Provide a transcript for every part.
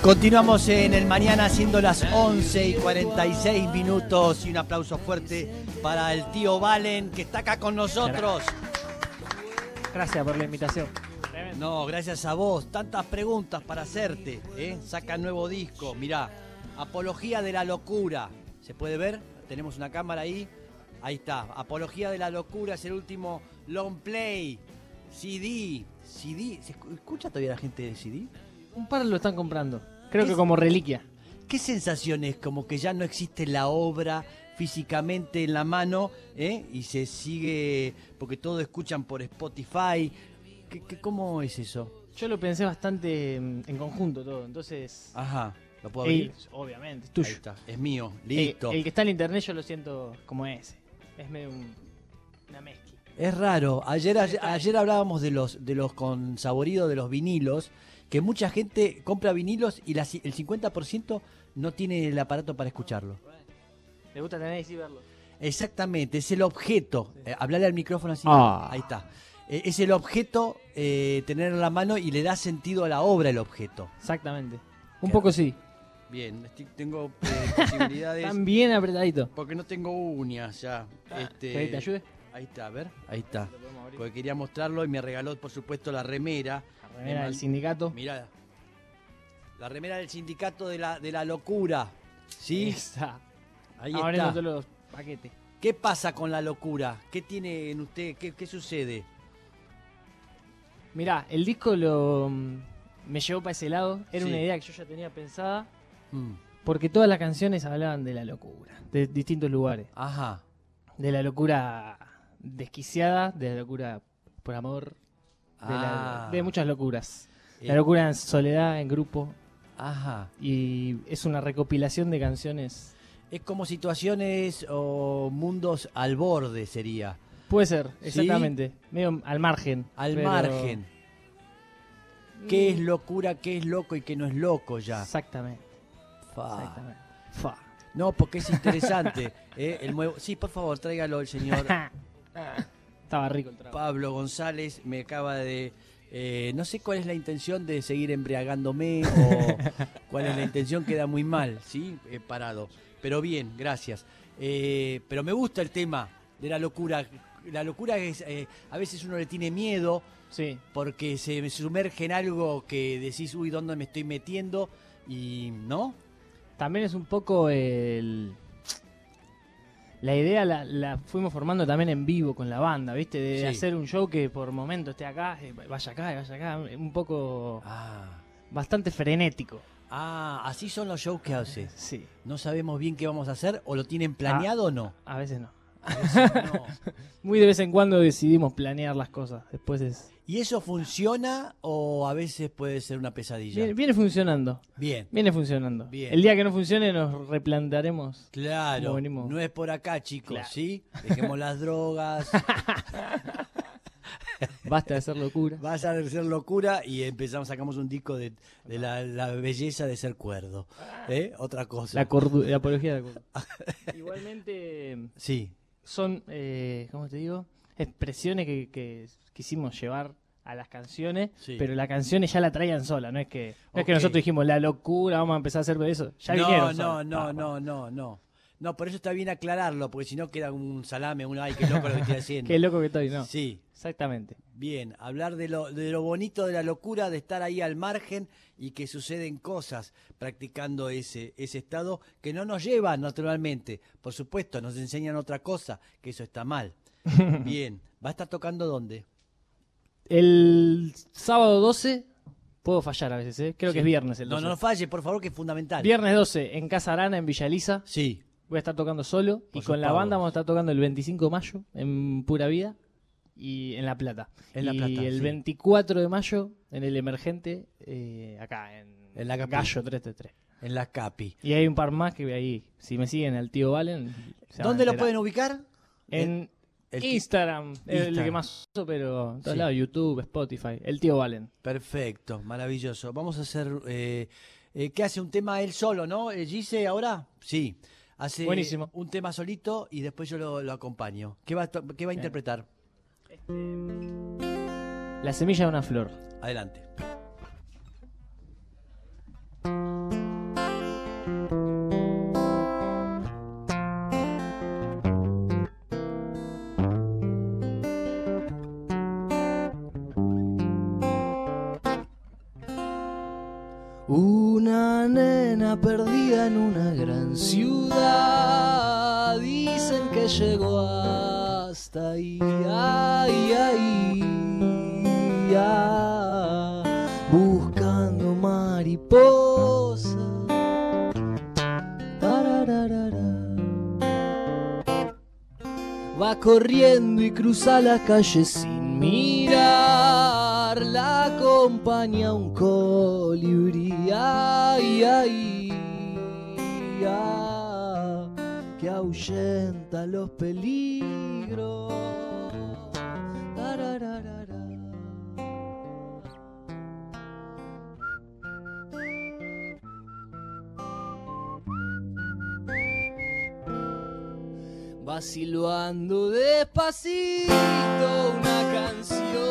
Continuamos en el mañana siendo las 11 y 46 minutos y un aplauso fuerte para el tío Valen que está acá con nosotros. Gracias por la invitación. No, gracias a vos. Tantas preguntas para hacerte. ¿eh? Saca nuevo disco. Mirá, Apología de la Locura. ¿Se puede ver? Tenemos una cámara ahí. Ahí está. Apología de la Locura es el último long play. CD. CD. ¿Se escu- escucha todavía la gente de CD? Un par lo están comprando. Creo ¿Qué que como reliquia. ¿Qué sensación es? Como que ya no existe la obra físicamente en la mano ¿eh? y se sigue, porque todo escuchan por Spotify. ¿Qué, qué- cómo es eso? Yo lo pensé bastante mm, en conjunto todo. Entonces, Ajá, lo puedo el- abrir. obviamente, es Ahí tuyo. está, es mío, El, listo. el que está en internet yo lo siento como ese. Es medio un- una mezcla. Es raro. Ayer, ayer, ayer hablábamos de los de los con saborido de los vinilos, que mucha gente compra vinilos y la el 50% no tiene el aparato para escucharlo. Le gusta tener y sí verlo. Exactamente, es el objeto. Eh, hablarle al micrófono así. Ah. Ahí está. Eh, es el objeto eh, tener en la mano y le da sentido a la obra el objeto. Exactamente. Un poco sí. Bien, estoy- tengo eh, posibilidades. Están bien apretaditos. porque no tengo uñas ya. Este, ¿Querés que te ayude? Ahí está, a ver. Ahí está. Porque quería mostrarlo y me regaló, por supuesto, la remera. La remera Me del sindicato. Mirá. La remera del sindicato de la, de la locura. ¿Sí? Está. Ahí Estamos abriendo está. todos los paquetes. ¿Qué pasa con la locura? ¿Qué tiene en usted? ¿Qué, qué sucede? Mirá, el disco lo mm, me llevó para ese lado. Era Sí. una idea que yo ya tenía pensada. Mm, Porque todas las canciones hablaban de la locura. De distintos lugares. Ajá. De la locura desquiciada, de la locura por amor, de, la- Ah. de muchas locuras. La Eh, locura en soledad, en grupo. Ajá. Y es una recopilación de canciones. Es como situaciones o mundos al borde sería. Puede ser, ¿Sí? exactamente. Medio al margen. Al pero- margen. ¿Qué es Mm, locura, qué es loco y qué no es loco ya? Exactamente. Fa. Fa. No, porque es interesante. ¿eh? El nuevo... Sí, por favor, tráigalo el señor Estaba rico el trago. Pablo González. Me acaba de... eh, no sé cuál es la intención de seguir embriagándome o cuál es la intención, queda muy mal, ¿sí? Eh, parado. Pero bien, gracias. Eh, pero me gusta el tema de la locura. La locura es, a veces uno le tiene miedo Sí. porque se sumerge en algo que decís, uy, ¿dónde me estoy metiendo? Y, ¿no? También es un poco el. La idea la, la fuimos formando también en vivo con la banda, ¿viste? De Sí. hacer un show que por momento esté acá, eh, vaya acá, vaya acá. Un poco. Ah. bastante frenético. Ah, así son los shows que hace. Sí. No sabemos bien qué vamos a hacer o lo tienen planeado o no. A veces no. A veces no. Muy de vez en cuando decidimos planear las cosas. Después es. ¿Y eso funciona o a veces puede ser una pesadilla? Viene, viene funcionando. Bien, Viene funcionando. Bien. El día que no funcione nos replantearemos. claro. No es por acá, chicos, Claro. ¿sí? Dejemos las drogas. Basta de hacer locura. Vas a ser locura y empezamos, sacamos un disco de, de la, la belleza de ser cuerdo. ¿Eh? Otra cosa. La, la apología de la cordura. Igualmente. Sí. son, eh, ¿cómo te digo? Expresiones que, que quisimos llevar a las canciones, Sí. pero las canciones ya la traían sola, no es que no es que nosotros dijimos la locura, vamos a empezar a hacer eso, ya no, vinieron. no, no, pa. no, no, no. No, por eso está bien aclararlo, porque si no queda un salame, un ay, qué loco lo que estoy haciendo. Qué loco que estoy, no. Sí, Exactamente. bien. Hablar de lo, de lo bonito de la locura, de estar ahí al margen y que suceden cosas practicando ese, ese estado que no nos lleva naturalmente. Por supuesto, nos enseñan otra cosa, que eso está mal. Bien. ¿Va a estar tocando dónde? El sábado 12 puedo fallar a veces, ¿eh? Creo Sí. que es viernes el No, 12. no falle, por favor, que es fundamental. Viernes 12 en Casa Arana en Villa Elisa. Sí. Voy a estar tocando solo Por y con la banda vamos a estar tocando el 25 de mayo en Pura Vida y en La Plata. En La y Plata, el sí. 24 de mayo en el Emergente eh, acá en, En la Capi. Gallo 333. En la Capi. Y hay un par más que ahí, si me siguen al tío Valen. ¿Dónde lo pueden ubicar? En El Instagram, es el Instagram. que más uso, pero en todos Sí. lados, YouTube, Spotify, el tío Valen. Perfecto, maravilloso. Vamos a hacer, eh, eh, que hace un tema él solo, ¿no? Eh, Gise ahora, sí. Hace Buenísimo. un tema solito y después yo lo, lo acompaño. ¿Qué va, a to- qué va a interpretar? La semilla de una flor. Adelante. Una nena perdida en una gran ciudad. Dicen que llegó hasta ahí, ay, ay, ah, buscando mariposa. Va corriendo y cruza la calle sin mirar. La acompaña un colibrí. Ay, ay, ah, que ahuyenta los peligros. Tarararara. Va silbando despacito una canción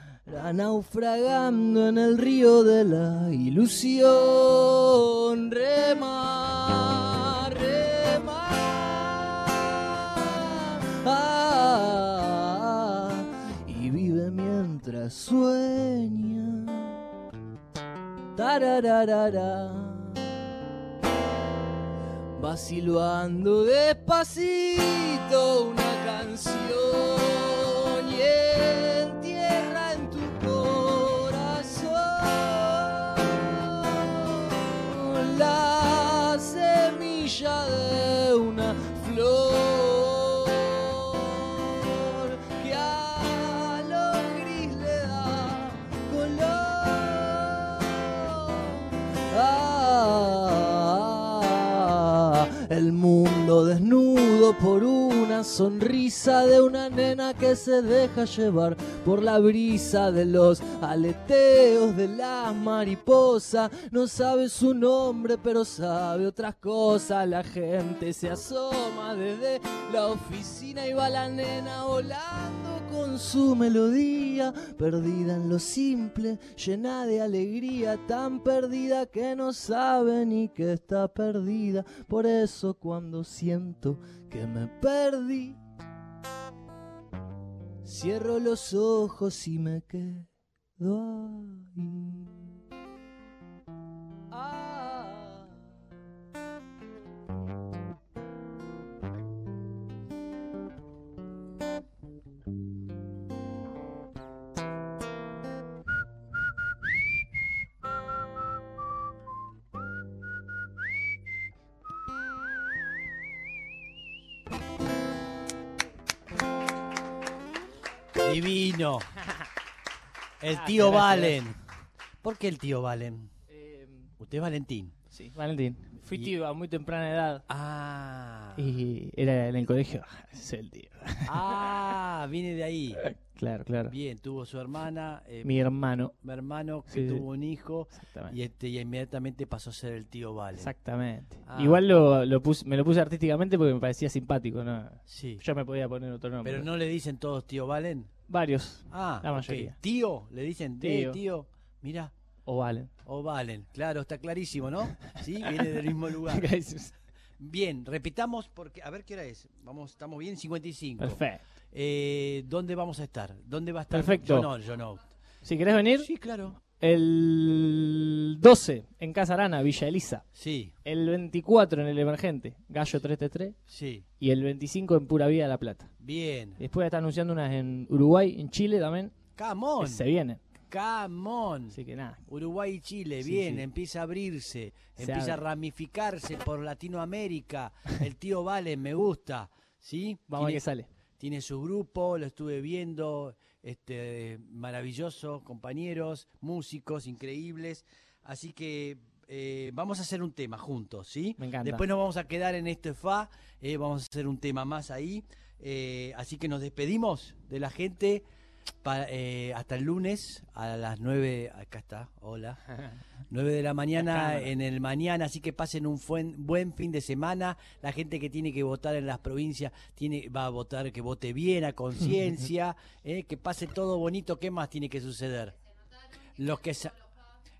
ra, naufragando en el río de la ilusión. Rema, rema. Ah, y vive mientras sueña. Tarararara va silbando despacito una canción el mundo desnudo por una sonrisa de una nena que se deja llevar por la brisa de los aleteos de las mariposas. No sabe su nombre, pero sabe otras cosas. La gente se asoma desde la oficina y va la nena volando con su melodía, perdida en lo simple, llena de alegría, tan perdida que no sabe ni que está perdida. Por eso cuando siento que me perdí, cierro los ojos y me quedo ahí. Ah. Divino. El tío gracias, Valen. ¿Por qué el tío Valen? Usted es Valentín. sí, Valentín. Fui Y- tío a muy temprana edad Ah. y era en el colegio. "Ah, ese es el tío. Ah, viene de ahí. Claro, claro. Bien, tuvo su hermana, eh, Mi hermano. mi hermano que Sí, sí. tuvo un hijo Exactamente. y, este, y inmediatamente pasó a ser el tío Valen. Exactamente. Ah. Igual lo, lo puse, me lo puse artísticamente porque me parecía simpático, ¿no? Sí. Yo me podía poner otro nombre. Pero no le dicen todos tío Valen. Varios. Ah, La mayoría. Tío, le dicen tío. Tío. tío. Mira, O Valen. o Valen. Claro, está clarísimo, ¿no? Sí, viene del mismo lugar. Bien, repitamos porque a ver qué hora es. Vamos, estamos bien 55. Perfecto. Eh, ¿Dónde vamos a estar? ¿Dónde va a estar? Perfecto. Yo no, yo no. Si querés venir, Sí, claro. El 12 en Casa Arana, Villa Elisa. Sí, El 24 en el Emergente, Gallo 333. sí. Y el 25 en Pura Vida de La Plata. Bien. Después está anunciando unas en Uruguay, en Chile también. Que Se vienen. Camón. Así que nada. Uruguay y Chile, Sí, bien, sí. empieza a abrirse, Se empieza abre. a ramificarse por Latinoamérica. El tío Valen me gusta, ¿sí? Vamos a ver qué sale. Tiene su grupo, lo estuve viendo, este maravilloso, compañeros, músicos increíbles. Así que eh, vamos a hacer un tema juntos, ¿sí? Me encanta. Después nos vamos a quedar en este FA, eh, vamos a hacer un tema más ahí. Eh, así que nos despedimos de la gente pa- eh, hasta el lunes a las 9, acá está, hola. 9 de la mañana en el mañana, así que pasen un buen, buen fin de semana. La gente que tiene que votar en las provincias tiene va a votar que vote bien, a conciencia, eh, que pase todo bonito. ¿Qué más tiene que suceder? Los que se,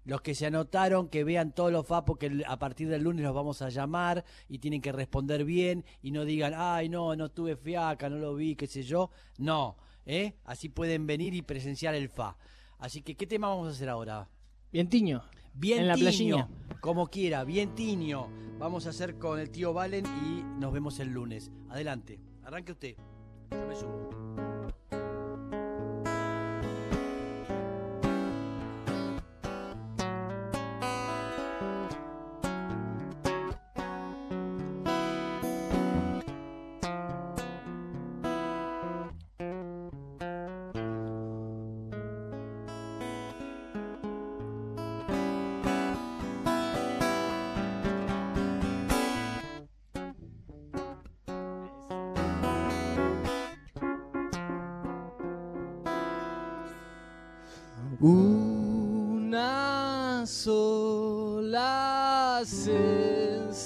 los que se anotaron, que vean todos los FA, porque el- a partir del lunes los vamos a llamar y tienen que responder bien y no digan, ay, no, no tuve fiaca, no lo vi, qué sé yo. No, ¿eh? así pueden venir y presenciar el FA. Así que, ¿qué tema vamos a hacer ahora? Bien, Tiño. Bien En la tiño, playina. como quiera, bien tiño. Vamos a hacer con el tío Valen y nos vemos el lunes. Adelante, arranque usted. Yo me subo. Una sola sensación,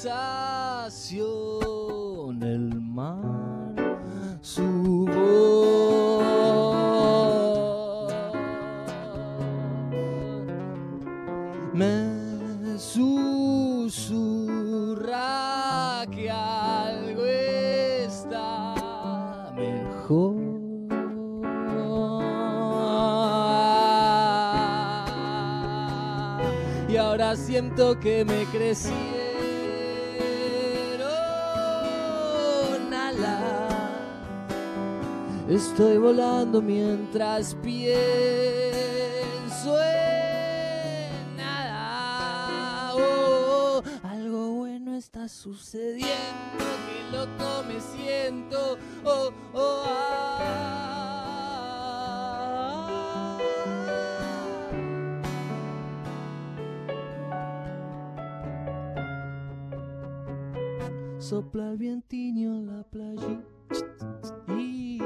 siento que me crecieron alas. Estoy volando mientras pienso en nada. Oh, algo bueno está sucediendo, que loco me siento. Oh, oh, ah. Sopla el vientiño en la playa. Y,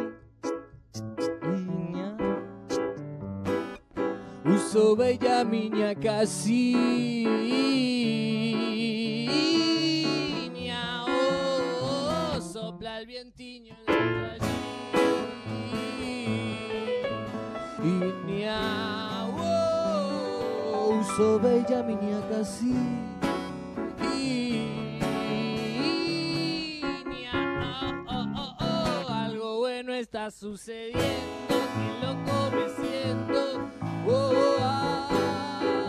niña. Uso bella miña casi. Oh, oh, sopla el vientiño en la playa. Iña, oh, uso bella miña casi. Está sucediendo, que loco me siento. Oh, oh, ah.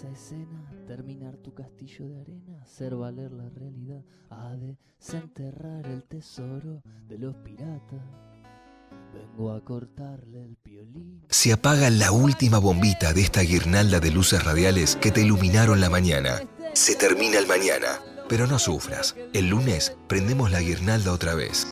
Esa escena, terminar tu castillo de arena, hacer valer la realidad, a desenterrar el tesoro de los piratas. Vengo a cortarle el piolín. Se apaga la última bombita de esta guirnalda de luces radiales que te iluminaron la mañana. Se termina el mañana, pero no sufras. El lunes prendemos la guirnalda otra vez.